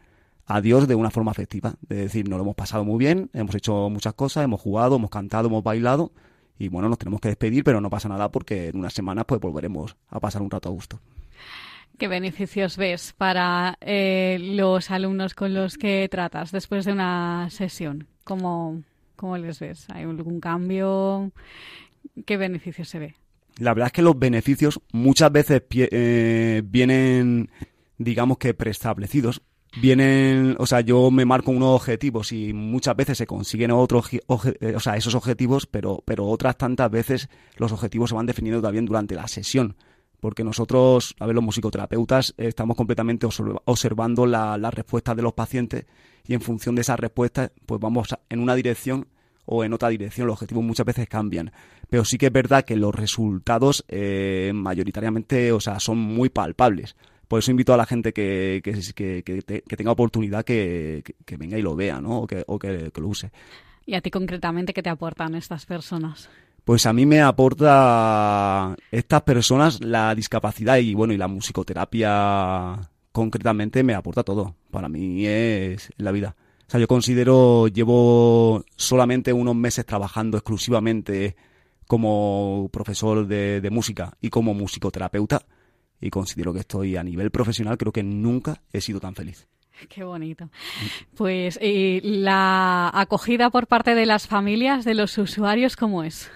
S10: adiós de una forma afectiva. De decir, nos lo hemos pasado muy bien, hemos hecho muchas cosas, hemos jugado, hemos cantado, hemos bailado y bueno, nos tenemos que despedir, pero no pasa nada porque en unas semanas pues volveremos a pasar un rato a gusto.
S1: ¿Qué beneficios ves para eh, los alumnos con los que tratas después de una sesión? ¿Cómo, ¿Cómo les ves? ¿Hay algún cambio? ¿Qué beneficios se ve?
S10: La verdad es que los beneficios muchas veces eh, vienen, digamos que preestablecidos vienen, o sea, yo me marco unos objetivos y muchas veces se consiguen otros, eh, o sea, esos objetivos, pero, pero otras tantas veces los objetivos se van definiendo también durante la sesión. Porque nosotros, a ver, los musicoterapeutas, estamos completamente observando las la respuestas de los pacientes y en función de esas respuestas, pues vamos en una dirección o en otra dirección. Los objetivos muchas veces cambian. Pero sí que es verdad que los resultados eh, mayoritariamente, o sea, son muy palpables. Por eso invito a la gente que, que, tenga oportunidad que, venga y lo vea, ¿no? O, o que, lo use.
S1: ¿Y a ti concretamente qué te aportan estas personas?
S10: Pues a mí me aporta estas personas la discapacidad y bueno y la musicoterapia concretamente me aporta todo. Para mí es la vida. O sea, yo considero llevo solamente unos meses trabajando exclusivamente como profesor de, música y como musicoterapeuta y considero que estoy a nivel profesional, creo que nunca he sido tan feliz.
S1: Qué bonito. Pues ¿y la acogida por parte de las familias, de los usuarios, ¿cómo es?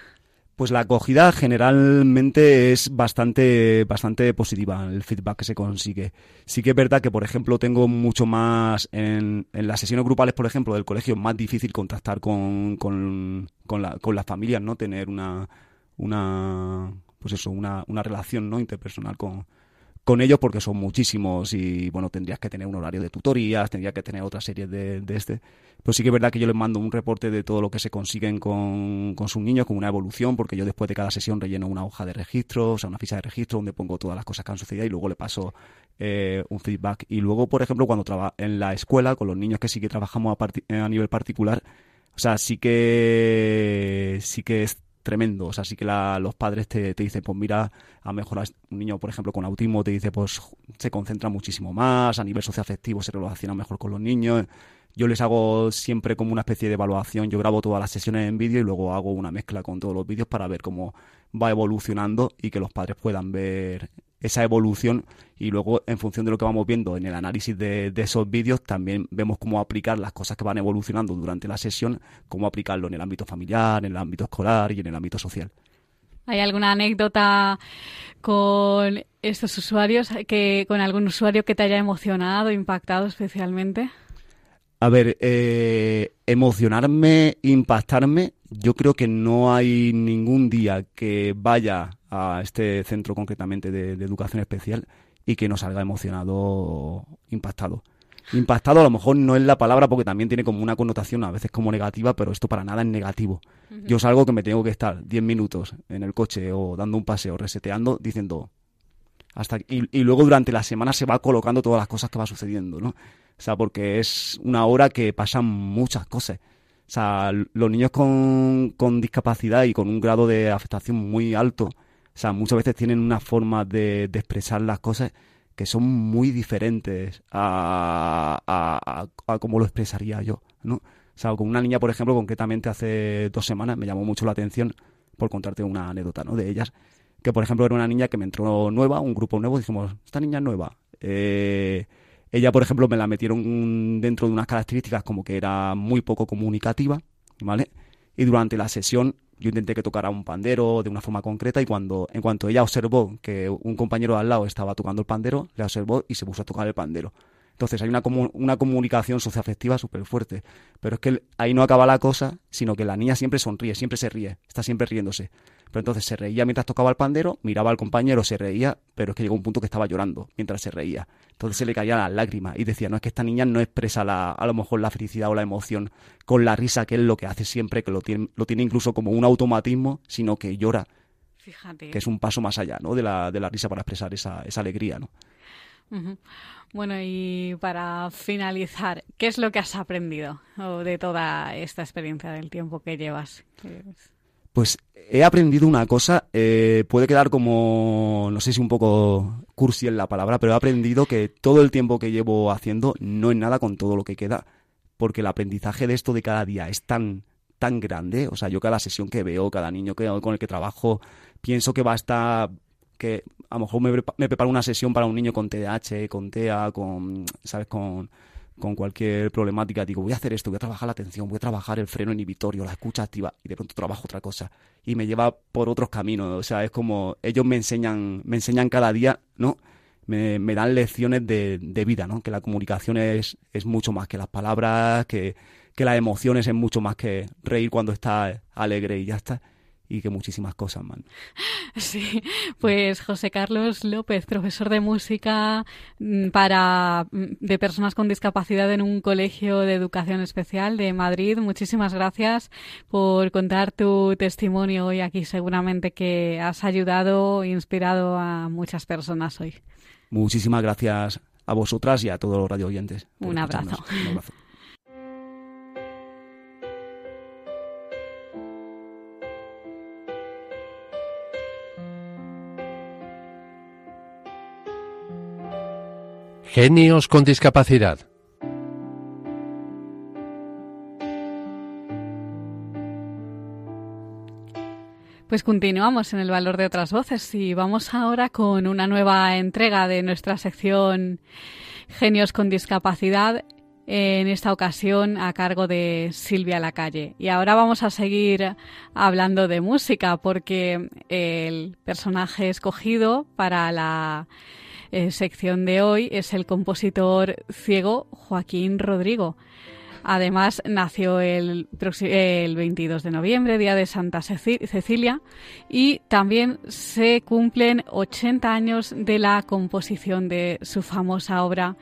S10: Pues la acogida generalmente es bastante, bastante positiva, el feedback que se consigue. Sí que es verdad que, por ejemplo, tengo mucho más en, en las sesiones grupales, por ejemplo, del colegio, más difícil contactar con, con, con, la, con las familias, ¿no? Tener una, una, pues eso, una, una relación no interpersonal con, con ellos porque son muchísimos y bueno, tendrías que tener un horario de tutorías, tendrías que tener otra serie de, de este. Pero sí que es verdad que yo les mando un reporte de todo lo que se consiguen con, con sus niños, con una evolución, porque yo después de cada sesión relleno una hoja de registro, o sea, una ficha de registro donde pongo todas las cosas que han sucedido y luego le paso eh, un feedback. Y luego, por ejemplo, cuando trabajo en la escuela, con los niños que sí que trabajamos a, a nivel particular, o sea, sí que sí que es tremendo. O sea, sí que los padres te, te, dicen, pues mira, a mejorar un niño, por ejemplo, con autismo, te dice, pues se concentra muchísimo más, a nivel socioafectivo se relaciona mejor con los niños. Yo les hago siempre como una especie de evaluación. Yo grabo todas las sesiones en vídeo y luego hago una mezcla con todos los vídeos para ver cómo va evolucionando y que los padres puedan ver esa evolución y luego en función de lo que vamos viendo en el análisis de, esos vídeos también vemos cómo aplicar las cosas que van evolucionando durante la sesión, cómo aplicarlo en el ámbito familiar, en el ámbito escolar y en el ámbito social.
S1: ¿Hay alguna anécdota con estos usuarios, que con algún usuario que te haya emocionado, impactado especialmente?
S10: A ver, eh, emocionarme, impactarme, yo creo que no hay ningún día que vaya a este centro concretamente de, educación especial y que no salga emocionado, impactado. Impactado a lo mejor no es la palabra porque también tiene como una connotación a veces como negativa, pero esto para nada es negativo. Yo salgo que me tengo que estar 10 minutos en el coche o dando un paseo, reseteando, diciendo hasta y, y luego durante la semana se va colocando todas las cosas que va sucediendo, ¿no? O sea, porque es una hora que pasan muchas cosas. O sea, los niños con, con discapacidad y con un grado de afectación muy alto, sea, muchas veces tienen una forma de, expresar las cosas que son muy diferentes a, a, a, cómo lo expresaría yo, ¿no? O sea, con una niña, por ejemplo, concretamente hace dos semanas me llamó mucho la atención, por contarte una anécdota, ¿no? De ellas, que por ejemplo era una niña que me entró nueva, un grupo nuevo, dijimos, esta niña es nueva, eh, ella, por ejemplo, me la metieron dentro de unas características como que era muy poco comunicativa, ¿vale? Y durante la sesión yo intenté que tocara un pandero de una forma concreta y cuando en cuanto ella observó que un compañero al lado estaba tocando el pandero, le observó y se puso a tocar el pandero. Entonces hay una, una comunicación socioafectiva súper fuerte. Pero es que ahí no acaba la cosa, sino que la niña siempre sonríe, siempre se ríe, está siempre riéndose. Pero entonces se reía mientras tocaba el pandero, miraba al compañero, se reía, pero es que llegó un punto que estaba llorando mientras se reía. Entonces se le caían las lágrimas y decía, no es que esta niña no expresa la, a lo mejor la felicidad o la emoción con la risa, que es lo que hace siempre, que lo tiene, lo tiene incluso como un automatismo, sino que llora
S1: Fíjate.
S10: Que es un paso más allá, ¿no? De la, de la risa para expresar esa, esa alegría, ¿no?
S1: Bueno, y para finalizar, ¿qué es lo que has aprendido de toda esta experiencia del tiempo que llevas?
S10: Pues he aprendido una cosa, eh, puede quedar como, no sé si un poco cursi en la palabra, pero he aprendido que todo el tiempo que llevo haciendo no es nada con todo lo que queda, porque el aprendizaje de esto de cada día es tan, tan grande, o sea, yo cada sesión que veo, cada niño con el que trabajo, pienso que va a estar que a lo mejor me, me preparo una sesión para un niño con TDAH, con TEA, con, ¿sabes? Con, con cualquier problemática, digo, voy a hacer esto, voy a trabajar la atención, voy a trabajar el freno inhibitorio, la escucha activa, y de pronto trabajo otra cosa. Y me lleva por otros caminos. O sea, es como ellos me enseñan, me enseñan cada día, ¿no? Me, me dan lecciones de, de, vida, ¿no? Que la comunicación es, es mucho más que las palabras, que, que las emociones es mucho más que reír cuando estás alegre y ya está y que muchísimas cosas más.
S1: Sí, pues José Carlos López, profesor de música mm, para mm, de personas con discapacidad en un colegio de educación especial de Madrid. Muchísimas gracias por contar tu testimonio hoy aquí. Seguramente que has ayudado e inspirado a muchas personas hoy.
S10: Muchísimas gracias a vosotras y a todos los radio oyentes.
S1: Un abrazo.
S10: Un abrazo.
S9: Genios con discapacidad.
S1: Pues continuamos en el valor de otras voces y vamos ahora con una nueva entrega de nuestra sección Genios con discapacidad, en esta ocasión a cargo de Silvia Lacalle. Y ahora vamos a seguir hablando de música porque el personaje escogido para la eh, sección de hoy es el compositor ciego Joaquín Rodrigo. Además, nació el, el 22 de noviembre, día de Santa Cecilia, y también se cumplen 80 años de la composición de su famosa obra,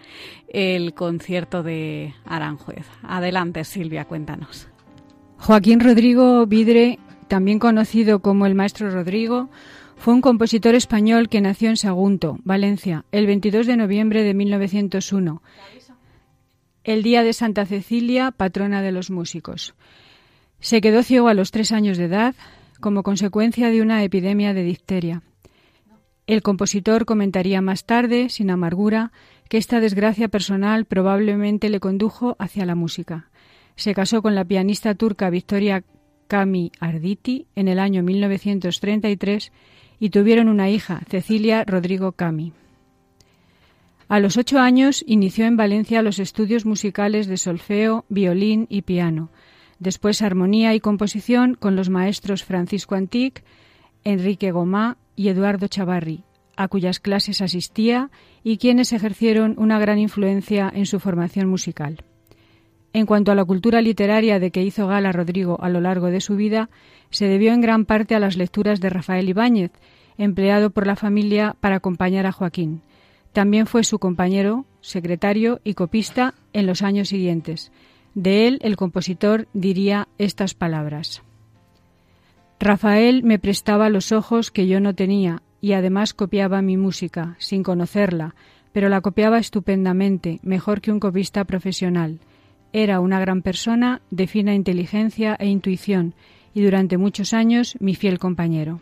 S1: El concierto de Aranjuez. Adelante, Silvia, cuéntanos.
S2: Joaquín Rodrigo Vidre, también conocido como el Maestro Rodrigo, fue un compositor español que nació en Sagunto, Valencia, el 22 de noviembre de 1901, el día de Santa Cecilia, patrona de los músicos. Se quedó ciego a los tres años de edad como consecuencia de una epidemia de difteria. El compositor comentaría más tarde, sin amargura, que esta desgracia personal probablemente le condujo hacia la música. Se casó con la pianista turca Victoria Kami Arditi en el año 1933 y tuvieron una hija, Cecilia Rodrigo Cami. A los ocho años inició en Valencia los estudios musicales de solfeo, violín y piano, después armonía y composición con los maestros Francisco Antic, Enrique Gomá y Eduardo Chavarri, a cuyas clases asistía y quienes ejercieron una gran influencia en su formación musical. En cuanto a la cultura literaria de que hizo gala Rodrigo a lo largo de su vida, se debió en gran parte a las lecturas de Rafael Ibáñez, empleado por la familia para acompañar a Joaquín. También fue su compañero, secretario y copista en los años siguientes. De él, el compositor diría estas palabras. Rafael me prestaba los ojos que yo no tenía y además copiaba mi música, sin conocerla, pero la copiaba estupendamente, mejor que un copista profesional. Era una gran persona, de fina inteligencia e intuición, y durante muchos años mi fiel compañero.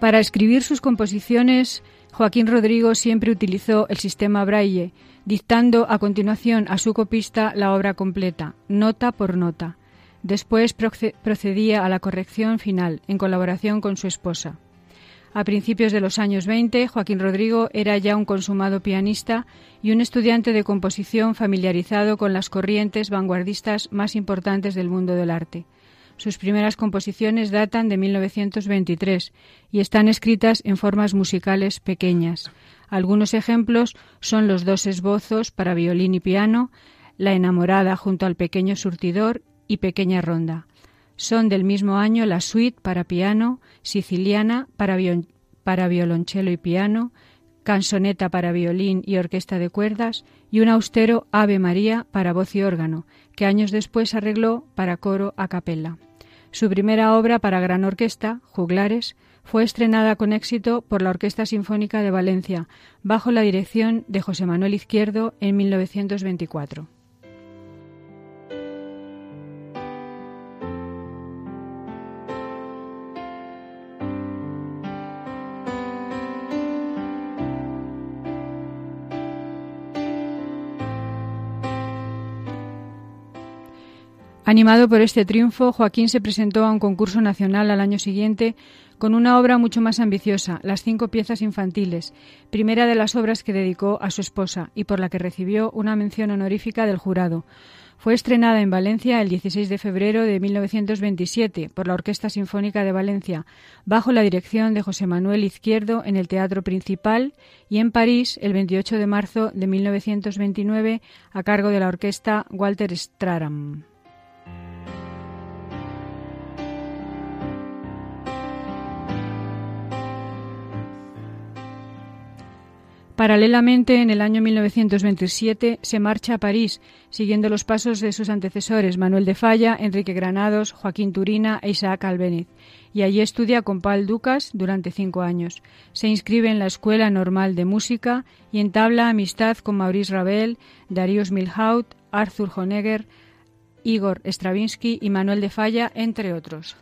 S2: Para escribir sus composiciones, Joaquín Rodrigo siempre utilizó el sistema Braille, dictando a continuación a su copista la obra completa, nota por nota. Después procedía a la corrección final, en colaboración con su esposa. A principios de los años 20, Joaquín Rodrigo era ya un consumado pianista y un estudiante de composición familiarizado con las corrientes vanguardistas más importantes del mundo del arte. Sus primeras composiciones datan de 1923 y están escritas en formas musicales pequeñas. Algunos ejemplos son los dos esbozos para violín y piano, La enamorada junto al pequeño surtidor y Pequeña ronda. Son del mismo año la suite para piano, siciliana para, violonchelo y piano, Cansoneta para violín y orquesta de cuerdas y un austero Ave María para voz y órgano, que años después arregló para coro a capella. Su primera obra para gran orquesta, Juglares, fue estrenada con éxito por la Orquesta Sinfónica de Valencia, bajo la dirección de José Manuel Izquierdo en 1924. Animado por este triunfo, Joaquín se presentó a un concurso nacional al año siguiente con una obra mucho más ambiciosa, Las cinco piezas infantiles, primera de las obras que dedicó a su esposa y por la que recibió una mención honorífica del jurado. Fue estrenada en Valencia el 16 de febrero de 1927 por la Orquesta Sinfónica de Valencia, bajo la dirección de José Manuel Izquierdo en el Teatro Principal, y en París el 28 de marzo de 1929 a cargo de la Orquesta Walter Straram. Paralelamente, en el año 1927 se marcha a París, siguiendo los pasos de sus antecesores Manuel de Falla, Enrique Granados, Joaquín Turina e Isaac Albéniz, y allí estudia con Paul Ducas durante cinco años. Se inscribe en la Escuela Normal de Música y entabla amistad con Maurice Ravel, Darius Milhaud, Arthur Honegger, Igor Stravinsky y Manuel de Falla, entre otros.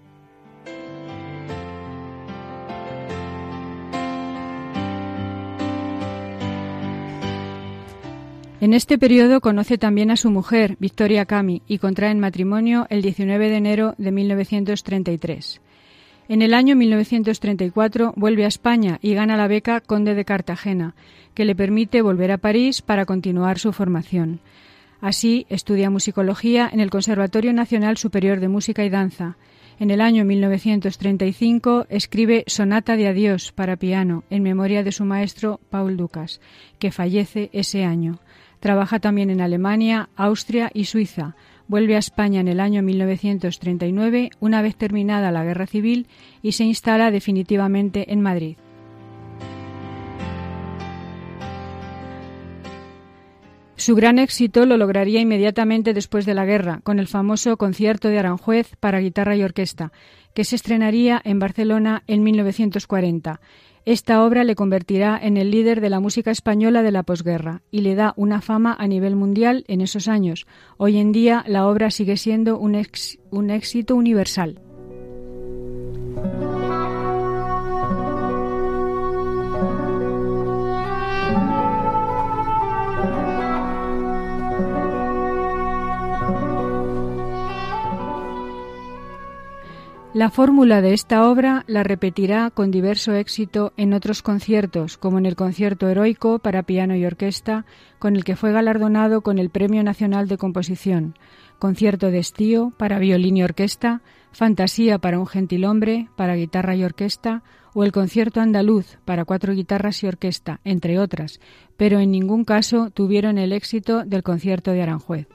S2: En este periodo conoce también a su mujer, Victoria Cami, y contraen matrimonio el 19 de enero de 1933. En el año 1934 vuelve a España y gana la beca Conde de Cartagena, que le permite volver a París para continuar su formación. Así, estudia musicología en el Conservatorio Nacional Superior de Música y Danza. En el año 1935 escribe Sonata de Adiós para piano en memoria de su maestro Paul Ducas, que fallece ese año. Trabaja también en Alemania, Austria y Suiza. Vuelve a España en el año 1939, una vez terminada la Guerra Civil, y se instala definitivamente en Madrid. Su gran éxito lo lograría inmediatamente después de la guerra, con el famoso concierto de Aranjuez para guitarra y orquesta, que se estrenaría en Barcelona en 1940. Esta obra le convertirá en el líder de la música española de la posguerra y le da una fama a nivel mundial en esos años. Hoy en día la obra sigue siendo un, un éxito universal. La fórmula de esta obra la repetirá con diverso éxito en otros conciertos, como en el concierto heroico para piano y orquesta, con el que fue galardonado con el Premio Nacional de Composición, concierto de estío para violín y orquesta, fantasía para un gentilhombre para guitarra y orquesta, o el concierto andaluz para cuatro guitarras y orquesta, entre otras, pero en ningún caso tuvieron el éxito del concierto de Aranjuez.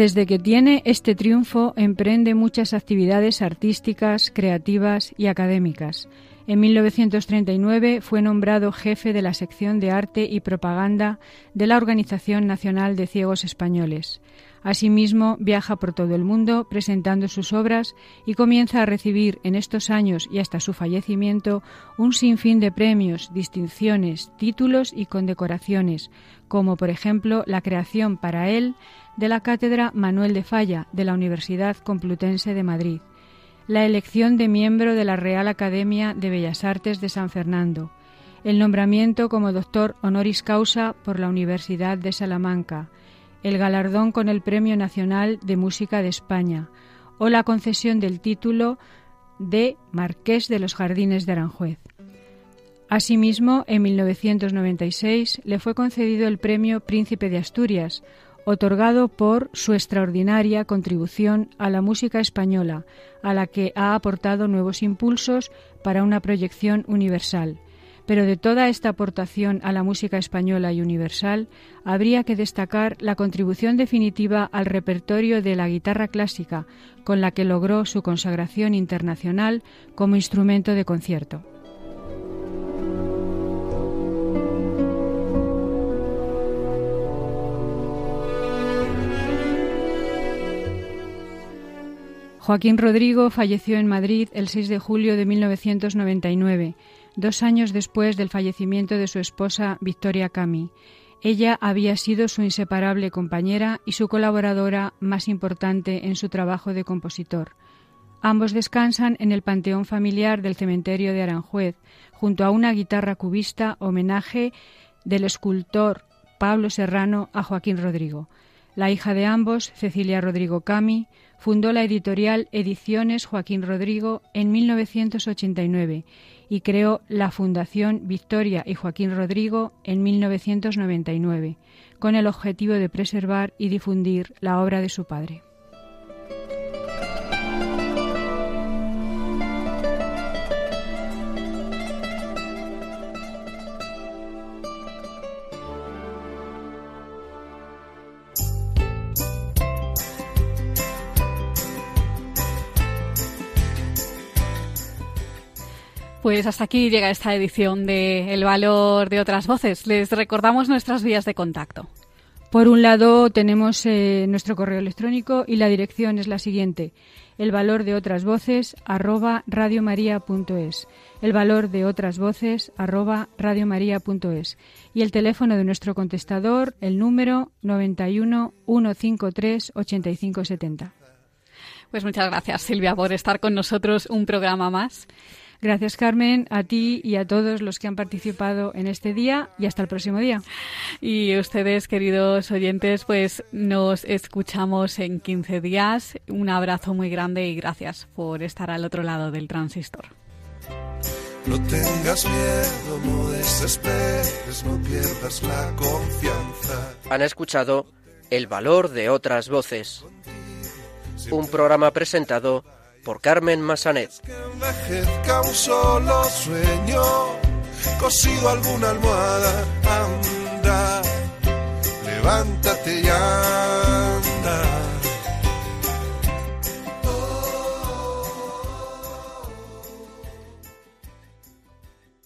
S2: Desde que tiene este triunfo emprende muchas actividades artísticas, creativas y académicas. En 1939 fue nombrado jefe de la sección de arte y propaganda de la Organización Nacional de Ciegos Españoles. Asimismo, viaja por todo el mundo presentando sus obras y comienza a recibir en estos años y hasta su fallecimiento un sinfín de premios, distinciones, títulos y condecoraciones, como por ejemplo la creación para él de la Cátedra Manuel de Falla de la Universidad Complutense de Madrid, la elección de miembro de la Real Academia de Bellas Artes de San Fernando, el nombramiento como doctor honoris causa por la Universidad de Salamanca, el galardón con el Premio Nacional de Música de España o la concesión del título de Marqués de los Jardines de Aranjuez. Asimismo, en 1996 le fue concedido el Premio Príncipe de Asturias, otorgado por su extraordinaria contribución a la música española, a la que ha aportado nuevos impulsos para una proyección universal. Pero de toda esta aportación a la música española y universal, habría que destacar la contribución definitiva al repertorio de la guitarra clásica, con la que logró su consagración internacional como instrumento de concierto. Joaquín Rodrigo falleció en Madrid el 6 de julio de 1999, dos años después del fallecimiento de su esposa Victoria Cami. Ella había sido su inseparable compañera y su colaboradora más importante en su trabajo de compositor. Ambos descansan en el panteón familiar del cementerio de Aranjuez, junto a una guitarra cubista homenaje del escultor Pablo Serrano a Joaquín Rodrigo. La hija de ambos, Cecilia Rodrigo Cami, fundó la editorial Ediciones Joaquín Rodrigo en 1989 y creó la Fundación Victoria y Joaquín Rodrigo en 1999, con el objetivo de preservar y difundir la obra de su padre.
S1: Pues hasta aquí llega esta edición de El valor de otras voces. Les recordamos nuestras vías de contacto.
S2: Por un lado tenemos eh, nuestro correo electrónico y la dirección es la siguiente: el valor de otras voces arroba radiomaria.es. El valor de otras voces arroba radiomaria.es. Y el teléfono de nuestro contestador, el número 91 153 8570.
S1: Pues muchas gracias Silvia por estar con nosotros un programa más.
S2: Gracias, Carmen, a ti y a todos los que han participado en este día y hasta el próximo día.
S1: Y ustedes, queridos oyentes, pues nos escuchamos en 15 días. Un abrazo muy grande y gracias por estar al otro lado del transistor.
S3: No tengas miedo, no desesperes, no pierdas la confianza.
S11: Han escuchado El valor de otras voces. Un programa presentado por Carmen Massanet.
S3: Que envejezca un solo sueño, cosido alguna almohada, anda, levántate ya.